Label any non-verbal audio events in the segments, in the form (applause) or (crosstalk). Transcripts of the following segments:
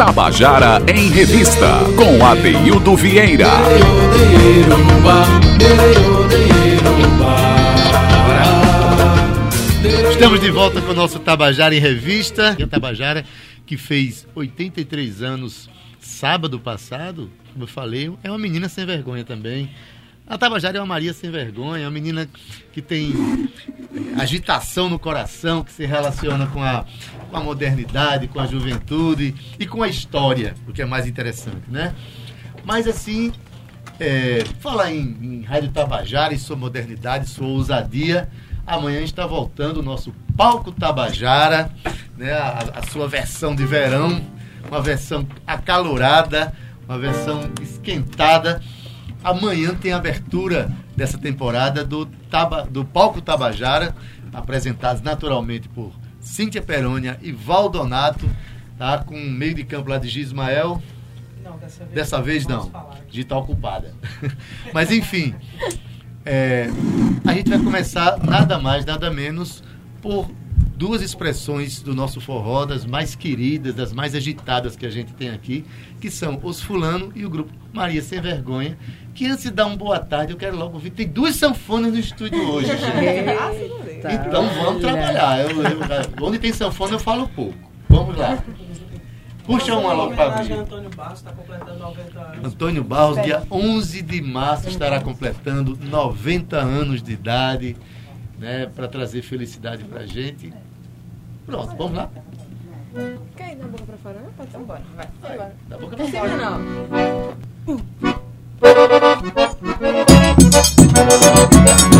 Tabajara em Revista, com Adeildo Vieira. Estamos de volta com o nosso Tabajara em Revista. E a Tabajara, que fez 83 anos sábado passado, como eu falei, é uma menina sem vergonha também. A Tabajara é uma Maria sem vergonha, uma menina que tem agitação no coração, que se relaciona com a, com a modernidade, com a juventude e com a história, o que é mais interessante, né? Mas assim, é, falar em, em Rádio Tabajara e sua modernidade, sua ousadia, amanhã está voltando o nosso Palco Tabajara, né? a, a sua versão de verão, uma versão acalorada, uma versão esquentada Amanhã tem a abertura dessa temporada do, Taba, do Palco Tabajara, apresentados naturalmente por Cíntia Perônia e Valdonato, tá? com meio de campo lá de Gismael. Não, dessa vez, dessa vez não. De tá ocupada. (laughs) Mas enfim, é, a gente vai começar nada mais, nada menos por duas expressões do nosso forró, das mais queridas, das mais agitadas que a gente tem aqui, que são os Fulano e o grupo Maria Sem Vergonha, que antes de dar uma boa tarde, eu quero logo ouvir. Tem duas sanfonas no estúdio hoje, gente. Então vamos trabalhar. Eu, eu, onde tem sanfona eu falo pouco. Vamos lá. Puxa uma logo para abrir. Antônio Barros está completando 90 anos. Antônio Barros, dia 11 de março, estará completando 90 anos de idade, né, para trazer felicidade para a gente. Pronto, vamos lá. Quer ir da boca pra fora? Pode ser. Bora, vai. vai. Da boca pra fora. Não. Quando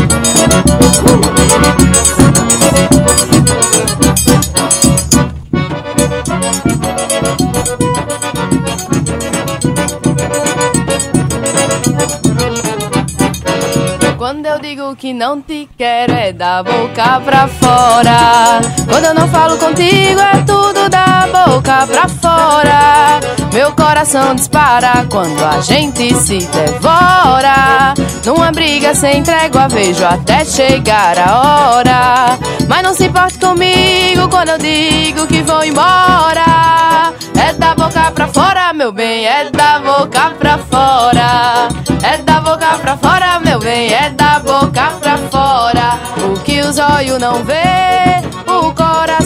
não te quero é da boca pra fora. Quando eu não falo contigo é tudo da boca pra fora. Meu coração dispara quando a gente se devora. Numa briga sem trégua vejo até chegar a hora. Mas não se importe comigo quando eu digo que vou embora. É da boca pra fora, meu bem, é da boca pra fora. É da boca pra fora, meu bem, é da boca pra fora. O que os olhos não vê,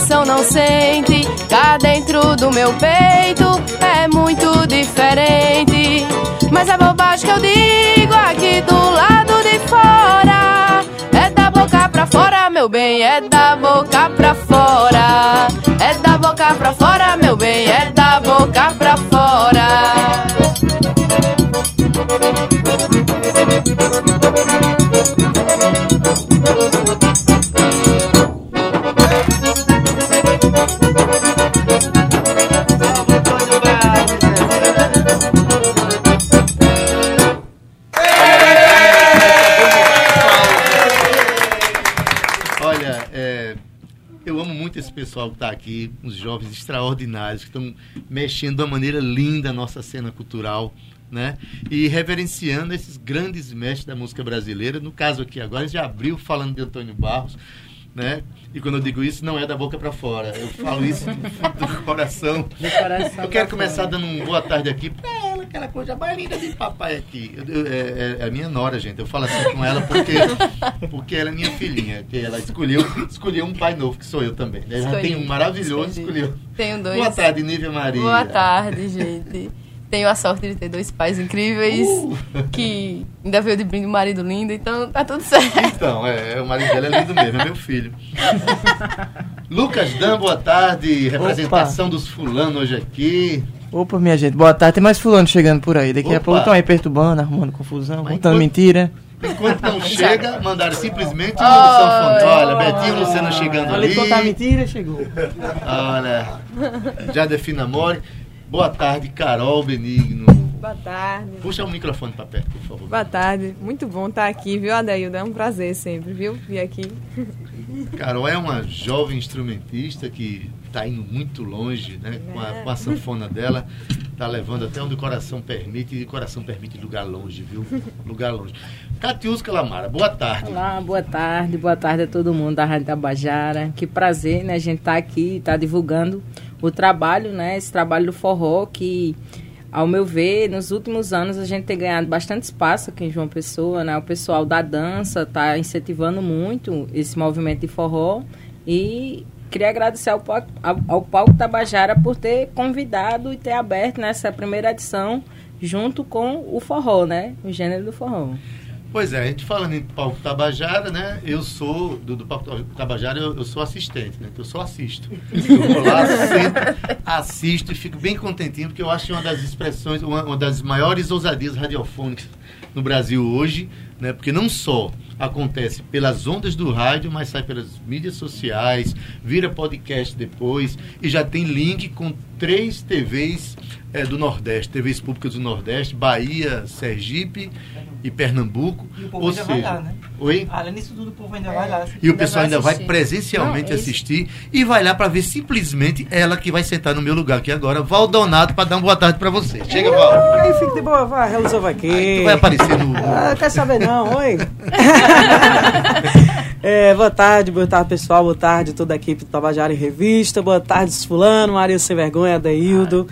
coração não sente. Cá dentro do meu peito é muito diferente. Mas a bobagem que eu digo aqui do lado de fora é da boca pra fora, meu bem, é da boca pra fora. É da boca pra fora, meu bem, é da boca pra fora. Extraordinários que estão mexendo de uma maneira linda a nossa cena cultural, né? E reverenciando esses grandes mestres da música brasileira. No caso aqui agora, já abriu falando de Antônio Barros, né? E quando eu digo isso, não é da boca para fora. Eu falo isso do coração. Do coração eu quero começar fora. dando uma boa tarde aqui para aquela coisa mais linda de papai aqui. Eu, eu, é, é, a minha nora, gente. Eu falo assim com ela porque, porque ela é minha filhinha. Que ela escolheu, escolheu um pai novo, que sou eu também. Né? Ela tem um maravilhoso, Escolhi. escolheu. Tenho dois. Boa tarde, Nívia Maria. Boa tarde, gente tenho a sorte de ter dois pais incríveis, uh. que ainda veio de brinde um marido lindo, então tá tudo certo. Então, é, o marido dela é lindo mesmo, é meu filho. (laughs) Lucas Dan, boa tarde. Representação Opa. dos fulanos hoje aqui. Opa, minha gente, boa tarde. Tem mais fulano chegando por aí. Daqui Opa. a pouco estão aí perturbando, arrumando confusão, Mas contando enquanto... mentira. Enquanto não (laughs) chega, mandaram simplesmente um oh, Olha, Betinho Luciano chegando ali. contar mentira, chegou. Olha, já defina amor. Boa tarde, Carol Benigno. Boa tarde. Puxa o microfone para perto, por favor. Boa tarde. Muito bom estar aqui, viu, Adaildo? É um prazer sempre, viu? Vir aqui. Carol é uma jovem instrumentista que está indo muito longe, né? Com a, com a sanfona dela. Está levando até onde o coração permite. E o coração permite lugar longe, viu? Lugar longe. Catiusca Lamara, boa tarde. Olá, boa tarde. Boa tarde a todo mundo da Rádio Tabajara. Que prazer, né? A gente tá aqui, tá divulgando o trabalho, né? Esse trabalho do forró que ao meu ver, nos últimos anos a gente tem ganhado bastante espaço aqui em João Pessoa, né? O pessoal da dança está incentivando muito esse movimento de forró e queria agradecer ao, ao, Palco Tabajara por ter convidado e ter aberto nessa primeira edição junto com o forró, né? O gênero do forró. Pois é, a gente falando em palco Tabajara, né? Eu sou, do, do palco Tabajara, eu, eu, sou assistente, né? Eu só assisto. Eu vou lá, sento, assisto e fico bem contentinho, porque eu acho uma das expressões, uma, uma das maiores ousadias radiofônicas no Brasil hoje, né? Porque não só acontece pelas ondas do rádio, mas sai pelas mídias sociais, vira podcast depois e já tem link com três TVs é, do Nordeste, TVs públicas do Nordeste, Bahia, Sergipe e Pernambuco. E o povo ainda seja, vai lá, né? Oi? Além disso tudo, o povo ainda vai lá. E o pessoal ainda vai presencialmente Não, assistir e vai lá para ver simplesmente ela que vai sentar no meu lugar aqui agora, Valdonato, para dar uma boa tarde para você. Chega, Val. Aí fica de boa, vai, resolve aqui. Aí tu vai aparecer no. Ah, quer saber não, oi. (laughs) é, boa tarde, boa tarde, pessoal. Boa tarde, toda a equipe do Tabajara em Revista. Boa tarde, Fulano, Maria Sem Vergonha, Adeildo.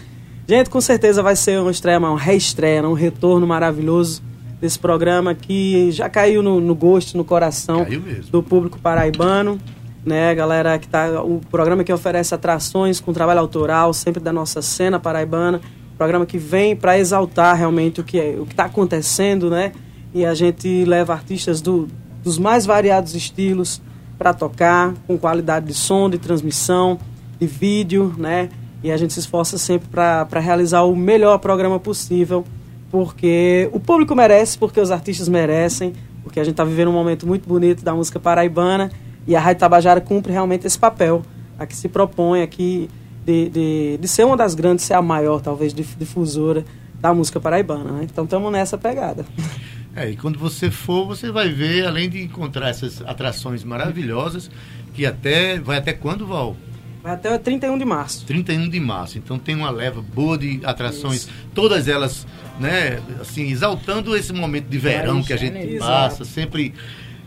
Gente, com certeza vai ser uma estreia, uma reestreia, um retorno maravilhoso desse programa que já caiu no, no gosto, no coração do público paraibano. Né, galera que tá o programa que oferece atrações com trabalho autoral, sempre da nossa cena paraibana, programa que vem para exaltar realmente o que é, o que está acontecendo, né? E a gente leva artistas do, dos mais variados estilos para tocar com qualidade de som, de transmissão, de vídeo, né? E a gente se esforça sempre para realizar o melhor programa possível porque o público merece, porque os artistas merecem, porque a gente está vivendo um momento muito bonito da música paraibana e a Rádio Tabajara cumpre realmente esse papel, a que se propõe aqui de, de, de ser uma das grandes, ser a maior, talvez, difusora da música paraibana. Né? Então estamos nessa pegada. (laughs) É, e quando você for, você vai ver, além de encontrar essas atrações maravilhosas, que até. Vai até quando, Val? Vai até 31 de março. 31 de março. Então tem uma leva boa de atrações, Isso. todas elas, né, assim, exaltando esse momento de verão que a gente passa, sempre.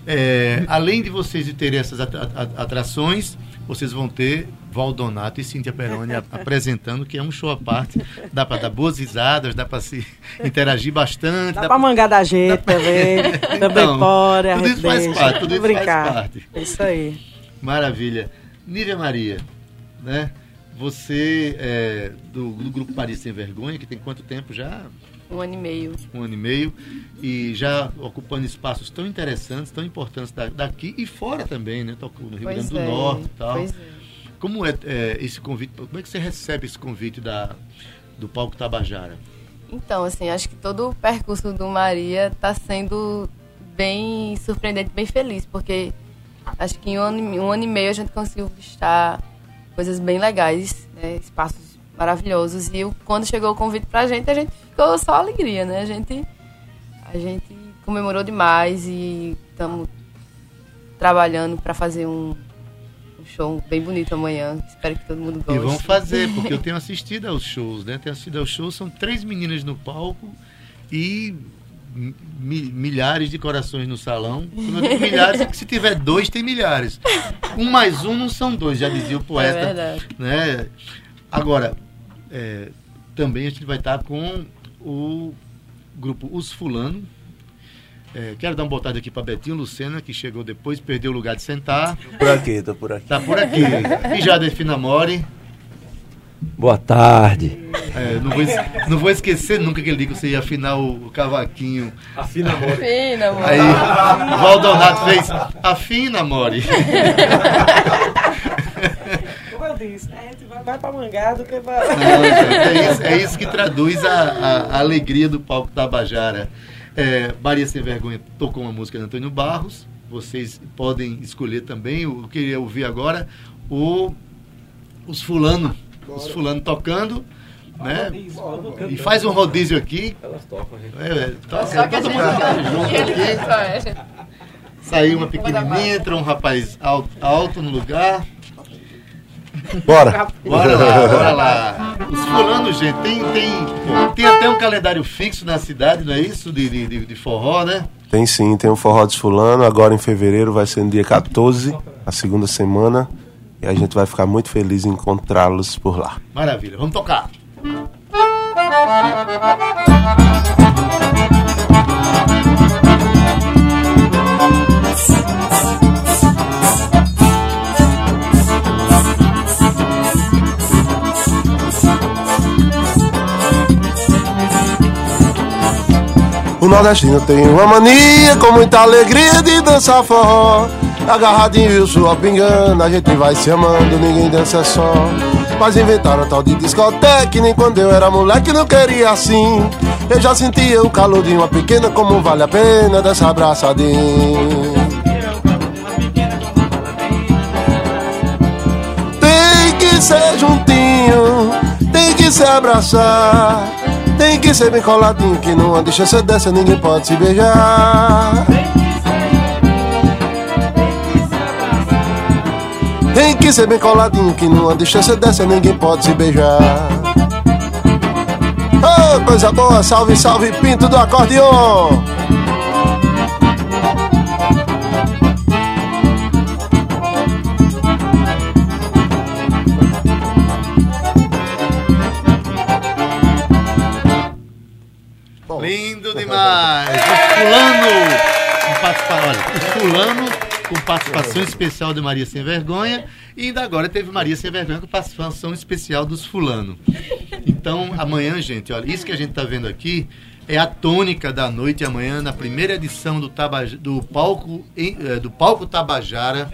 É, além de vocês terem essas atrações, vocês vão ter Valdonato e Cíntia Peroni apresentando, que é um show à parte. Dá para dar boas risadas, dá para se interagir bastante. Dá, dá para mangar da gente pra... também. (laughs) então, também. Tudo isso faz parte. Tudo isso brincar. faz parte. É isso aí. Maravilha. Nívia Maria, né? Você é do, do, Grupo Paris Sem Vergonha, que tem quanto tempo já? Um ano e meio. Um ano e meio. E já ocupando espaços tão interessantes, tão importantes daqui e fora também, né? Tocou no Rio pois Grande do é, Norte e tal. Pois é. Como é, é, esse convite? Como é que você recebe esse convite da, do Palco Tabajara? Então, assim, acho que todo o percurso do Maria está sendo bem surpreendente, bem feliz, porque acho que em um ano, um ano e meio a gente conseguiu estar coisas bem legais, né? espaços maravilhosos. E quando chegou o convite pra gente, a gente ficou só alegria, né? A gente, a gente comemorou demais e estamos trabalhando para fazer um, um, show bem bonito amanhã. Espero que todo mundo goste. E vamos fazer, porque eu (laughs) tenho assistido aos shows, né? Tenho assistido aos shows, são três meninas no palco e milhares de corações no salão. Quando eu digo milhares, é que se tiver dois, tem milhares. Um mais um não são dois, já dizia o poeta. É verdade. Né? Agora, é, também a gente vai estar com o grupo Os Fulano. É, quero dar uma botada aqui para Betinho Lucena, que chegou depois, perdeu o lugar de sentar. Por aqui, tô por aqui. Tá por aqui. E já Finamore. Boa tarde. É, não, vou, não vou esquecer nunca aquele dia que você ia afinar o, o cavaquinho. Afina, Mori. Afina, Mori. Aí, o Valdonato fez, afina, Mori. Como eu disse, né? vai, pra mangado que vai... É, isso, é isso que traduz a, a, a alegria do palco Tabajara. É, Maria Sem Vergonha tocou uma música de Antônio Barros. Vocês podem escolher também. Eu queria ouvir agora o, os fulano os fulano tocando, né? E faz um rodízio aqui. Elas tocam, gente. É, é toca, todo mundo junto aqui. Saiu uma pequenininha, entra um rapaz alto, alto no lugar. Bora! Bora lá, (laughs) bora lá. Os fulanos, gente, tem, tem, tem até um calendário fixo na cidade, não é isso? De, de, de forró, né? Tem sim, tem o Forró dos Fulano. Agora em fevereiro vai ser no dia 14, a segunda semana. E a gente vai ficar muito feliz em encontrá-los por lá. Maravilha, vamos tocar. O nordestino tem uma mania com muita alegria de dançar forró. Agarradinho suor pingando, a gente vai se amando, ninguém dança só. Mas inventaram tal de discoteca, nem quando eu era moleque não queria assim. Eu já sentia o calor de uma pequena, como vale a pena dessa abraçadinha. Tem que ser juntinho, tem que se abraçar. Tem que ser bem coladinho, que numa distância dessa ninguém pode se beijar. Tem que ser bem coladinho, que numa distância dessa ninguém pode se beijar. Oh, coisa boa, salve, salve, pinto do acordeon. Lindo demais. O fulano olha, o fulano com participação especial de Maria Sem Vergonha e ainda agora teve Maria Sem Vergonha com participação especial dos fulano. Então, amanhã, gente, olha, isso que a gente está vendo aqui é a tônica da noite amanhã na primeira edição do, Tabaj do palco eh, do palco Tabajara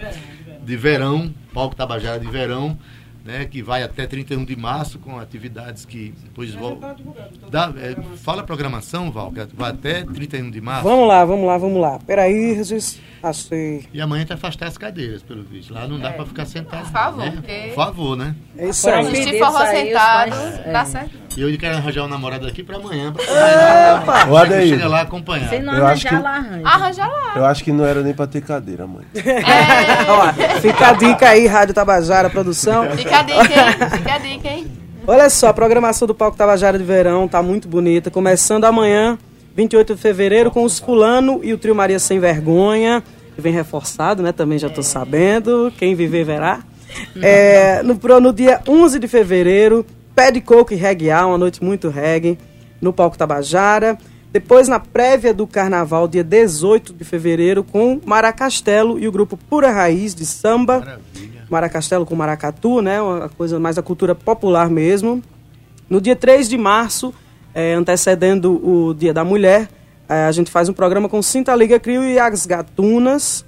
de verão, palco Tabajara de verão, né, que vai até 31 de março com atividades que depois vão Dá, é, fala a programação, Val, que vai até 31 de março. Vamos lá, vamos lá, vamos lá. Peraí, Jesus. Achei. E amanhã tem que afastar as cadeiras, pelo visto. Lá não dá pra ficar sentado. Por favor, né? porque- Por favor, né? É isso aí. aí os sentado, dá é. certo. E eu quero arranjar um namorado aqui pra amanhã. Pra Ô, Adeildo. chega lá acompanhar. Se não Eu acho arranjar, que- ela arranja. Arranja lá. Eu acho que não era nem pra ter cadeira, mãe. (laughs) Ó, fica a dica aí, Rádio Tabajara Produção. Fica a dica, hein? Fica a dica, hein? Olha só, a programação do Palco Tabajara de Verão tá muito bonita. Começando amanhã, 28 de fevereiro, com os Fulano e o Trio Maria Sem Vergonha. Que vem reforçado, né? Também já tô sabendo. Quem viver verá. É, no, no dia 11 de fevereiro, Pé de Coco e Reggae A, uma noite muito reggae, no Palco Tabajara. Depois, na prévia do Carnaval, dia 18 de fevereiro, com Maracastelo e o grupo Pura Raiz de Samba. Maracastelo com maracatu, né? Uma coisa mais da cultura popular mesmo. No dia 3 de março, eh, antecedendo o Dia da Mulher, eh, a gente faz um programa com Cinta Liga Crio e as Gatunas.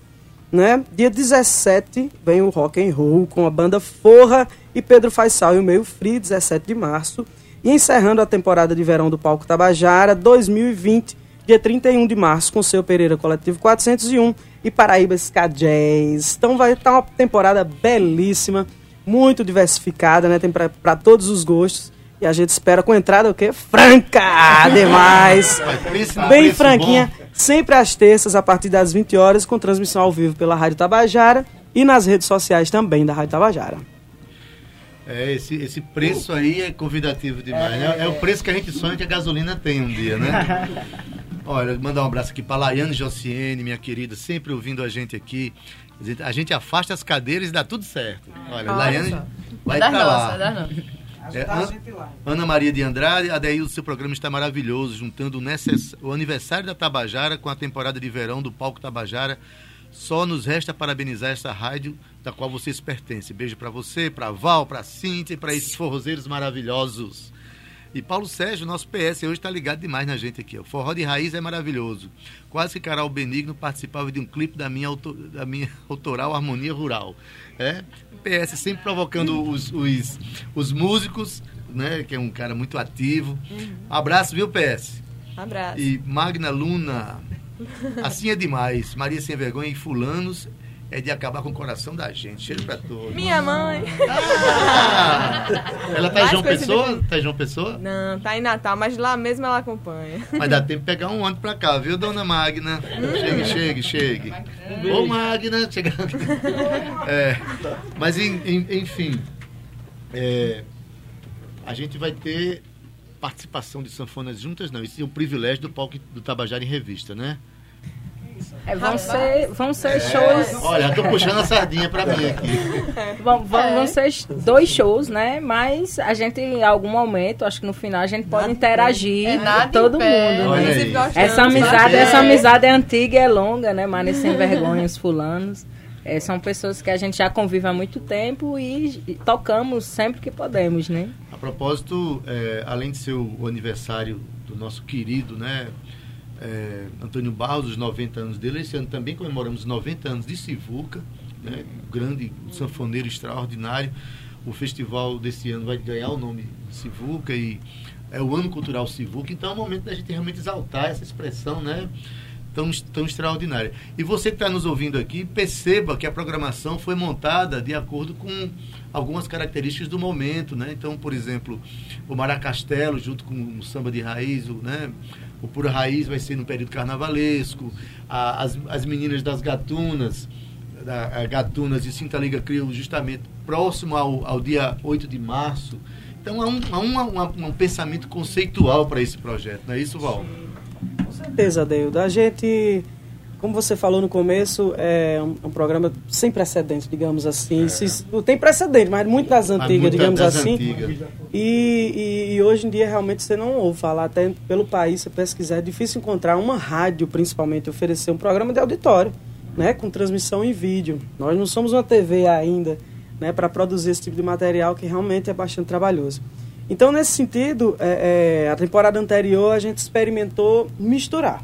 Né? Dia 17 vem o Rock and Roll com a banda Forra e Pedro Faisal e o Meio Free, 17 de março. E encerrando a temporada de verão do Palco Tabajara 2020, dia 31 de março, com seu Pereira Coletivo 401 e Paraíba Ska Jazz. Então vai estar uma temporada belíssima, muito diversificada, né? Tem para todos os gostos. E a gente espera com entrada o quê? Franca! Demais! Bem franquinha. Sempre às terças, a partir das 20 horas, com transmissão ao vivo pela Rádio Tabajara e nas redes sociais também da Rádio Tabajara. É, esse, esse preço aí é convidativo demais, né? É o preço que a gente sonha que a gasolina tem um dia, né? (laughs) Olha, mandar um abraço aqui para Laiane Jociene, minha querida, sempre ouvindo a gente aqui. A gente afasta as cadeiras e dá tudo certo. Olha, Laiane só. vai das pra nossas, lá. das nossas. É, An- Ana Maria de Andrade, Adeildo, seu programa está maravilhoso, juntando o, necess- o aniversário da Tabajara com a temporada de verão do Palco Tabajara. Só nos resta parabenizar essa rádio da qual vocês pertencem. Beijo para você, para Val, para Cíntia e para esses forrozeiros maravilhosos. E Paulo Sérgio, nosso PS, hoje está ligado demais na gente aqui. O forró de raiz é maravilhoso. Quase que Carol Benigno participava de um clipe da minha, auto- da minha (laughs) autoral Harmonia Rural. É? PS sempre provocando os, os, os músicos, né? Que é um cara muito ativo. Abraço, viu, PS? Abraço. E Magna Luna, assim é demais. Maria Sem Vergonha e Fulanos é de acabar com o coração da gente. Cheiro pra todos. Minha mãe. Ah! Ela tá em João Pessoa? Tá em João Pessoa? Não, tá em Natal, mas lá mesmo ela acompanha. Mas dá tempo de pegar um ônibus pra cá, viu, dona Magna? Chegue, chegue, chegue. Ô, Magna, chega. É, mas, en- en- enfim, é, a gente vai ter participação de sanfonas juntas, não. Isso é um privilégio do palco do Tabajara em Revista, né? É, vão, ser, vão ser shows. Olha, tô puxando a sardinha pra mim aqui. (laughs) Vão, vão, vão ser dois shows, né? Mas a gente, em algum momento, acho que no final, a gente pode interagir É, nada com todo mundo. Né? Essa amizade, essa amizade é antiga e é longa, né? Mas sem (laughs) vergonha, os fulanos. É, são pessoas que a gente já convive há muito tempo e, e tocamos sempre que podemos, né? A propósito, é, além de ser o, o aniversário do nosso querido, né, é, Antônio Barros, os 90 anos dele, esse ano também comemoramos os 90 anos de Sivuca, né, grande sanfoneiro extraordinário. O festival desse ano vai ganhar o nome Sivuca e é o ano cultural Sivuca, então é o momento da gente realmente exaltar essa expressão, né? Tão, tão extraordinária. E você que está nos ouvindo aqui, perceba que a programação foi montada de acordo com algumas características do momento, né? Então, por exemplo, o Maracastelo, junto com o samba de raiz, o, né? O Pura Raiz vai ser no período carnavalesco, a- as, as meninas das gatunas, da, a Gatunas de Cinta Liga Crio, justamente próximo ao, ao dia 8 de março. Então, há um, há uma- uma- um pensamento conceitual para esse projeto, não é isso, Val? Com certeza, Deildo. A gente, como você falou no começo, é um, um programa sem precedentes, digamos assim. Se- não tem precedente, mas muito das antigas, digamos das assim. antigas. E, e- e hoje em dia realmente você não ouve falar, até pelo país, você pesquisar, é difícil encontrar uma rádio, principalmente, oferecer um programa de auditório, né, com transmissão em vídeo. Nós não somos uma TV ainda, né, para produzir esse tipo de material que realmente é bastante trabalhoso. Então, nesse sentido, é, é, a temporada anterior a gente experimentou misturar.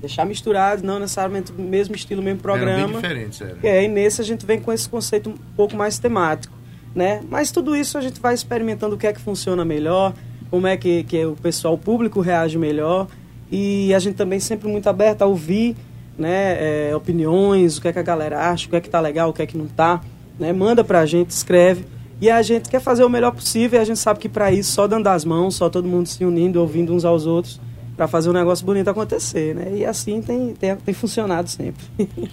Deixar misturado, não necessariamente o mesmo estilo, o mesmo programa. bem diferentes, era. É, e nesse a gente vem com esse conceito um pouco mais temático, né? Mas tudo isso a gente vai experimentando o que é que funciona melhor, como é que, que o pessoal, o público reage melhor. E a gente também sempre muito aberto a ouvir né, é, opiniões, o que é que a galera acha, o que é que tá legal, o que é que não tá. Né? Manda pra gente, escreve. E a gente quer fazer o melhor possível e a gente sabe que para isso, só dando as mãos, só todo mundo se unindo, ouvindo uns aos outros, para fazer um negócio bonito acontecer, né? E assim tem, tem, tem funcionado sempre. (laughs)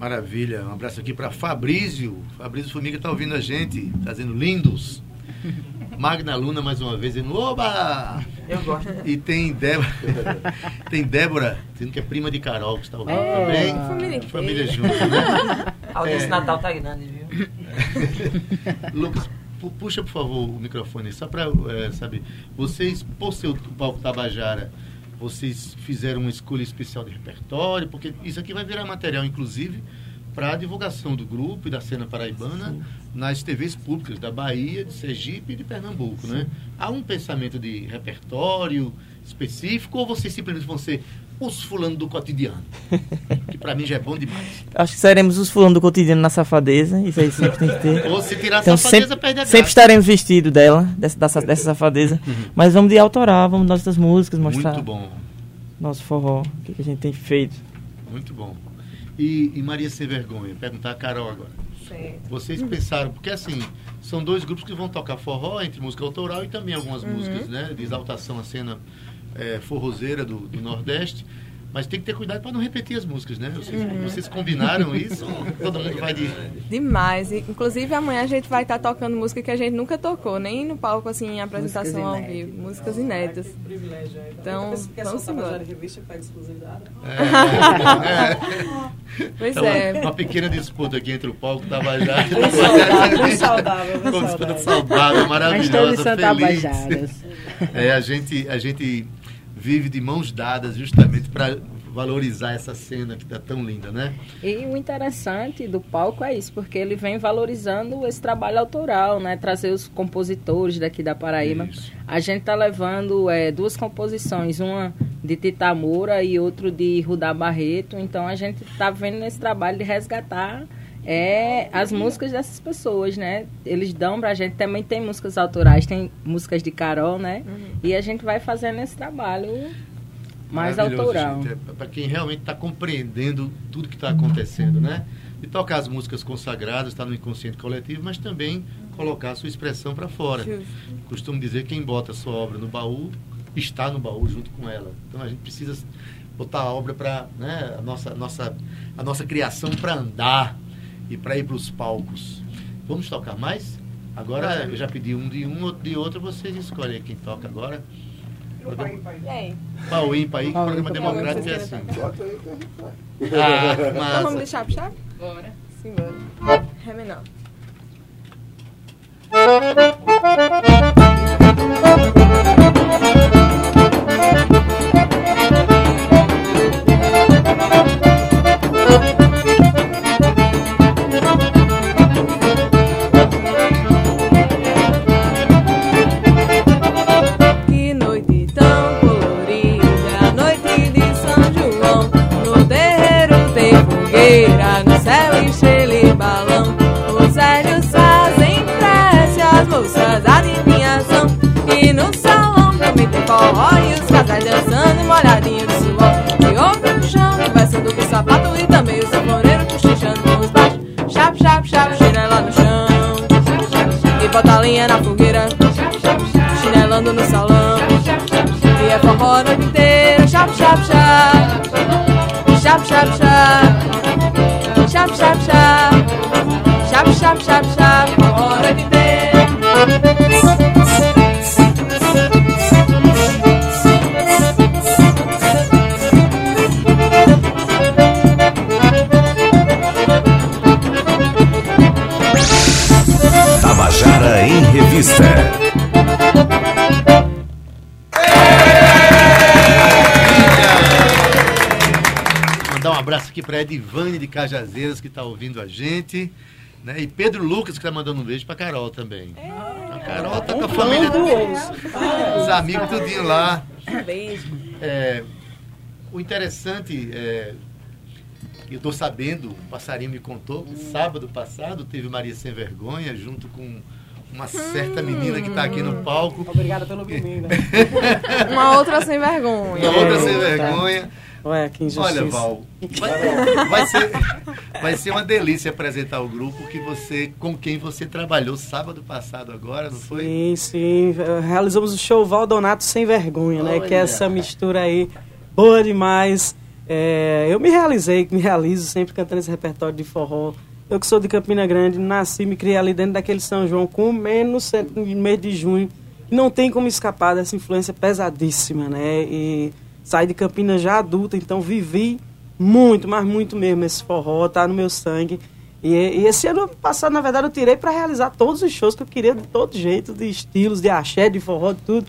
Maravilha. Um abraço aqui para Fabrício. Fabrício Formiga está ouvindo a gente, tá dizendo lindos. (laughs) Magna Luna mais uma vez dizendo Oba! Eu gosto. E tem Débora, (laughs) tem Débora, dizendo que é prima de Carol, que está ouvindo É, também. família. Família junto, né? A audiência É. Natal tá grande, viu? Lucas, pu- puxa por favor o microfone, só para, saber, vocês, por ser o palco Tabajara, vocês fizeram uma escolha especial de repertório, porque isso aqui vai virar material, inclusive, para a divulgação do grupo e da cena paraibana nas TVs públicas da Bahia, de Sergipe e de Pernambuco, né? Há um pensamento de repertório específico ou vocês simplesmente vão ser os fulano do cotidiano? Que para mim já é bom demais. (laughs) Acho que seremos os fulano do cotidiano na safadeza. Isso aí sempre tem que ter. Ou se tirar a Então safadeza, sempre, perde a sempre graça. estaremos vestidos dela, dessa, dessa, dessa safadeza. Mas vamos de autoral, vamos nossas músicas, mostrar Muito bom. nosso forró, o que, que a gente tem feito. Muito bom. E, e Maria Sem Vergonha, perguntar a Carol agora. Certo. Vocês pensaram, porque assim, são dois grupos que vão tocar forró, entre música autoral e também algumas músicas né, de exaltação à cena eh, forrozeira do, do Nordeste. Mas tem que ter cuidado para não repetir as músicas, né? Vocês, vocês combinaram isso? (laughs) Todo mundo vai de. Demais. Inclusive, amanhã a gente vai estar tocando música que a gente nunca tocou, nem no palco, assim, em apresentação ao inéditas. vivo. Músicas inéditas. privilégio. Então, vamos embora. revista pega exclusividade. É, (laughs) Pois então, é. Uma pequena disputa aqui entre o palco Tabajara (laughs) e Bem saudável, bem saudável, Uma disputa saudável. maravilhosa, feliz. tabajaras. É, a gente, a gente vive de mãos dadas justamente para valorizar essa cena que está tão linda, né? E o interessante do palco é isso, porque ele vem valorizando esse trabalho autoral, né? Trazer os compositores daqui da Paraíba. Isso. A gente tá levando é, duas composições, uma de Tita Moura e outro de Rudá Barreto. Então a gente tá vendo nesse trabalho de resgatar é, as músicas dessas pessoas, né? Eles dão pra gente, também tem músicas autorais, tem músicas de Carol, né? E a gente vai fazendo esse trabalho mais autoral. gente. É para quem realmente está compreendendo tudo que está acontecendo, né? E tocar as músicas consagradas, está no inconsciente coletivo, mas também colocar a sua expressão para fora. Justo. Costumo dizer que quem bota a sua obra no baú está no baú junto com ela. Então a gente precisa botar a obra para né, a nossa nossa a nossa criação para andar e para ir para os palcos. Vamos tocar mais? Agora eu já pedi um de um, outro de outro, vocês escolhem quem toca agora. E aí? Pau ímpar aí, que programa democrático é assim. Ah, Então vamos massa. de chap chap? Bora. Simbora. Ré menor. Para Edivane de Cajazeiras, que está ouvindo a gente. Né? E Pedro Lucas, que está mandando um beijo para Carol também. A Carol tá com a família. Os amigos tudinho lá. Beijo. É, o interessante é. Eu estou sabendo, o passarinho me contou que sábado passado teve Maria Sem Vergonha junto com uma certa menina que está aqui no palco. Obrigada pelo menino. (laughs) Uma outra sem vergonha. Uma outra sem vergonha. Ué, que injustiça. Olha, Val, vai, (laughs) vai ser, vai ser uma delícia apresentar o grupo que você, com quem você trabalhou sábado passado agora, não foi? Sim, sim. Realizamos o show Valdonato Sem Vergonha, né? Que é Olha. essa mistura aí boa demais. É, eu me realizei, me realizo sempre cantando esse repertório de forró. Eu que sou de Campina Grande, nasci, me criei ali dentro daquele São João com menos no mês de junho. Não tem como escapar dessa influência pesadíssima, né? E saí de Campina já adulta, então vivi muito, mas muito mesmo esse forró, tá no meu sangue. E, e esse ano passado, na verdade, eu tirei para realizar todos os shows que eu queria de todo jeito, de estilos, de axé, de forró, de tudo.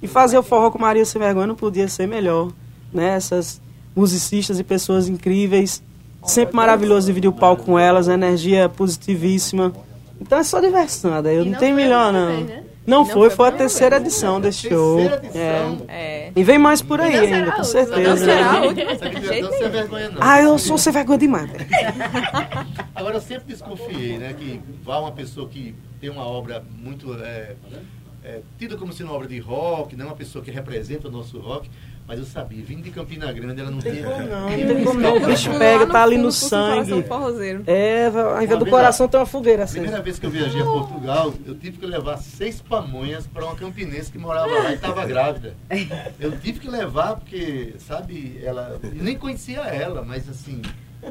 E fazer o forró com Maria Sem Vergonha não podia ser melhor, né? Essas musicistas e pessoas incríveis, sempre maravilhoso dividir o palco com elas, a energia positivíssima. Então é só diversão, daí eu não, tenho melhor não. Não, foi, foi a terceira edição desse show. É. É. E vem mais por aí ainda, com Não certeza. será jeito não sem nenhum. vergonha, não. Ah, eu sou sem vergonha demais. (laughs) Agora, eu sempre desconfiei, né, que é uma pessoa que tem uma obra muito é, é, tida como sendo uma obra de rock, não é uma pessoa que representa o nosso rock, mas eu sabia, vindo de Campina Grande, ela não tem... Não, não tem como não. O bicho pega, tá ali no sangue. Forrozeiro. É, ao invés do coração tem uma fogueira A assim. primeira vez que eu viajei a Portugal, eu tive que levar seis pamonhas para uma campinense que morava lá e estava grávida. Eu tive que levar porque, sabe, ela. Eu nem conhecia ela, mas assim,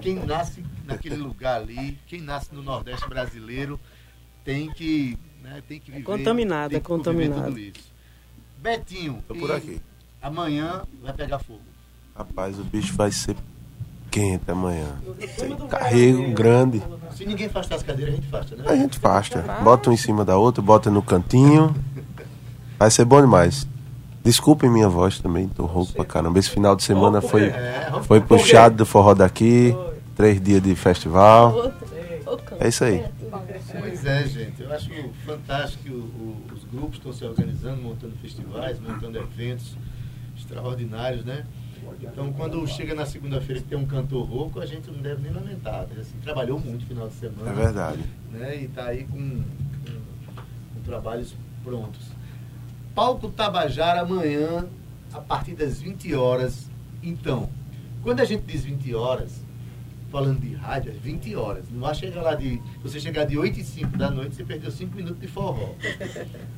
quem nasce naquele lugar ali, quem nasce no Nordeste brasileiro, tem que. Né, tem que viver. contaminado, é que conviver contaminado. Tudo isso. Betinho, Tô por e aqui. Amanhã vai pegar fogo. Rapaz, o bicho vai ser quente amanhã. Tem carrego grande. Se ninguém afastar as cadeiras, a gente afasta, né? A gente fasta. Bota um em cima da outra, bota no cantinho. Vai ser bom demais. Desculpem minha voz também, tô rouco pra caramba. Esse final de semana foi, É, foi puxado do forró daqui. Três dias de festival. É isso aí. Pois é, gente. Eu acho fantástico que os grupos estão se organizando, montando festivais, montando eventos extraordinários, né? Então, quando chega na segunda-feira e tem um cantor rouco, a gente não deve nem lamentar. né? Assim, trabalhou muito no final de semana. É verdade. Né? E está aí com, com- com trabalhos prontos. Palco Tabajara amanhã, a partir das 20 horas. Então, quando a gente diz 20 horas, falando de rádio, é 20 horas. Não vai chegar lá de. Você chegar de 8 e 5 da noite, você perdeu 5 minutos de forró.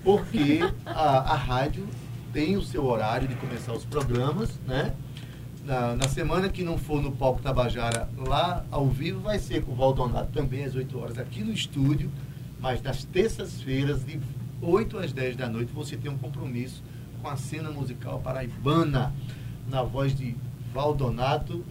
Porque a, a rádio tem o seu horário de começar os programas, né? Na, na semana que não for no Palco Tabajara, lá ao vivo, vai ser com o Valdonato também às 8 horas aqui no estúdio. Mas nas terças-feiras, de 8 às 10 da noite, você tem um compromisso com a cena musical paraibana, na voz de Valdonato.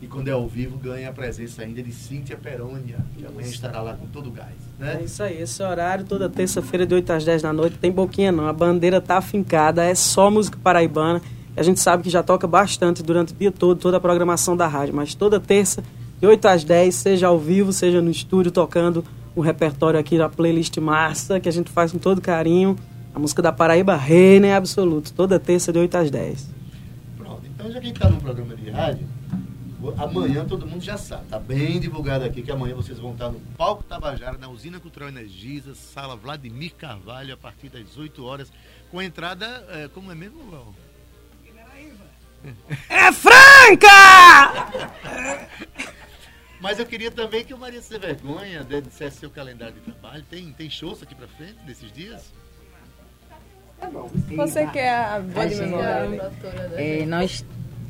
E quando é ao vivo, ganha a presença ainda de Cíntia Perônia, que amanhã estará lá com todo o gás. Né? É isso aí, esse horário, toda terça-feira, de 8 às 10 da noite, tem boquinha não. A bandeira tá afincada, é só música paraibana. A gente sabe que já toca bastante durante o dia todo, toda a programação da rádio, mas toda terça, de 8 às 10, seja ao vivo, seja no estúdio, tocando o repertório aqui da playlist massa, que a gente faz com todo carinho. A música da Paraíba reina é absoluto, toda terça, de 8 às 10. Pronto, então já que está no programa de rádio, amanhã todo mundo já sabe, tá bem divulgado aqui que amanhã vocês vão estar no Palco Tabajara, na Usina Cultural Energisa, sala Vladimir Carvalho, a partir das 8 horas, com a entrada, é, como é mesmo, Val? É franca! (laughs) Mas eu queria também que o Maria Sem Vergonha né, dissesse seu calendário de trabalho. Tem, tem shows aqui pra frente desses dias? Você quer a boa de A gente- memória? É, nós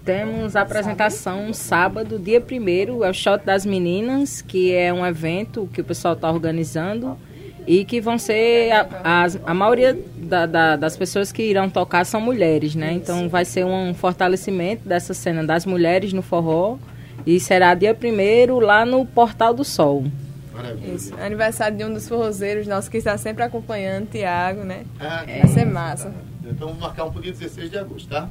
temos a apresentação sábado, dia 1 é o Shot das Meninas, que é um evento que o pessoal está organizando e que vão ser a, as- a maioria da- da- das pessoas que irão tocar são mulheres, né? Então vai ser um fortalecimento dessa cena das mulheres no forró e será dia 1 lá no Portal do Sol. Maravilha. Isso, aniversário de um dos forrozeiros nossos que está sempre acompanhando, Tiago, né? Ah, Vai ser massa. Então vamos marcar um pouquinho 16 de agosto, tá?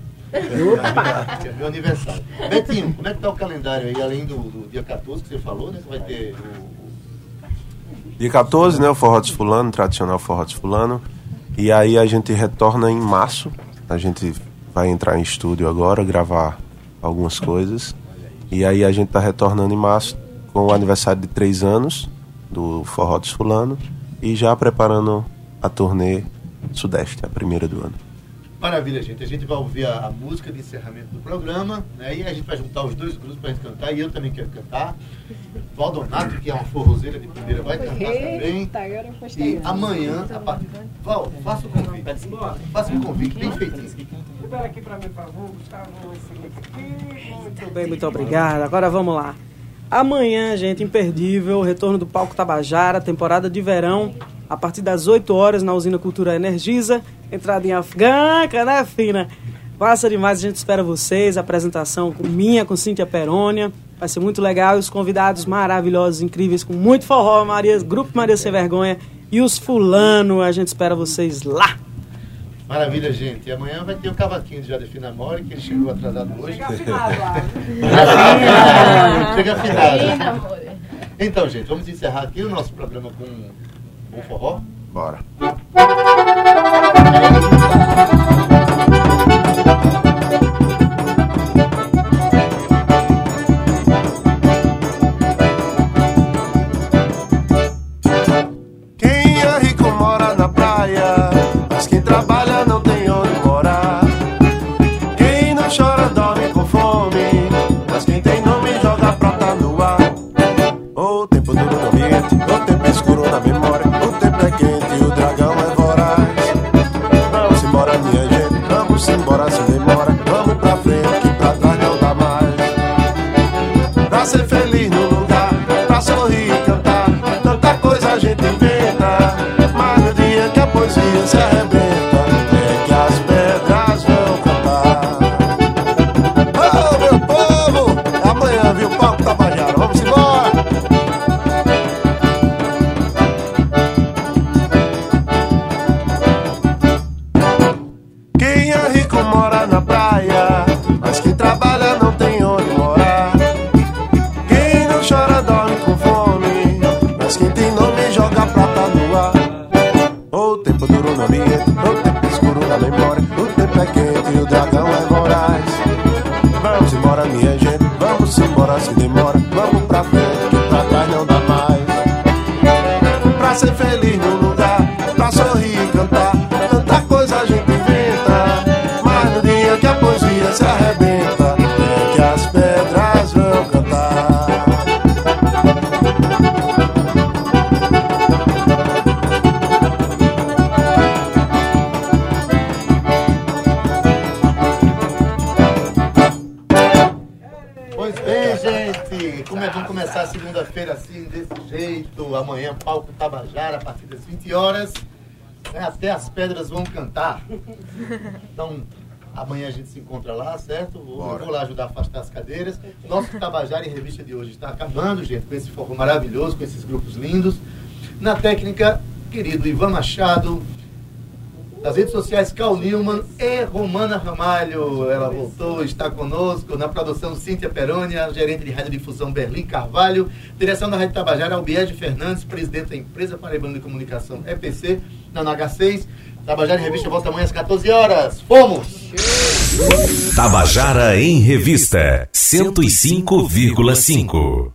Que é meu aniversário. Betinho, como é que tá o calendário aí, além do, do dia 14 que você falou, né? Que vai ter o. Dia 14, né? O Forró de Fulano, tradicional Forró de Fulano. E aí a gente retorna em março. A gente vai entrar em estúdio agora, gravar algumas coisas. E aí a gente tá retornando em março com o aniversário de três anos do Forró de Fulano. E já preparando a turnê Sudeste, a primeira do ano. Maravilha, gente. A gente vai ouvir a, a música de encerramento do programa, né? E a gente vai juntar os dois grupos pra gente cantar. E eu também quero cantar. Valdonato, que é uma forrozeira de primeira, vai cantar também. agora E amanhã, a partir. Val, faça o convite. Faça o convite, bem feitinho. Libera aqui pra mim, por favor, Gustavo. Muito bem, muito obrigado. Agora vamos lá. Amanhã, gente, imperdível, retorno do Palco Tabajara, temporada de verão, a partir das 8 horas na Usina Cultura Energisa. Entrada em Afganca, né, fina? Passa demais, a gente espera vocês. Apresentação com minha, com Cíntia Perônia. Vai ser muito legal. E os convidados maravilhosos, incríveis, com muito forró, Maria, Grupo Maria Sem Vergonha e os Fulano. A gente espera vocês lá. Maravilha, gente. E amanhã vai ter o cavaquinho de Jade Finamore, que ele chegou atrasado hoje. Chega afinado. Então, gente, vamos encerrar aqui o nosso programa com o forró. Bora. time. Partir das 20 horas. É, Até as pedras vão cantar. Então, amanhã a gente se encontra lá, certo? Eu Bora. vou lá ajudar a afastar as cadeiras. Nosso Tabajara em Revista de hoje está acabando, gente, com esse foco maravilhoso, com esses grupos lindos. Na técnica, querido Ivan Machado. Nas redes sociais, Cal Newman e Romana Ramalho. Ela voltou, está conosco. Na produção, Cíntia Perônia, gerente de radiodifusão Berlim Carvalho. Direção da Rádio Tabajara, Albiege Fernandes, presidente da empresa Paraibana de Comunicação EPC, na NH6. Tabajara em Revista volta amanhã às 14 horas. Fomos! Tabajara em Revista 105,5.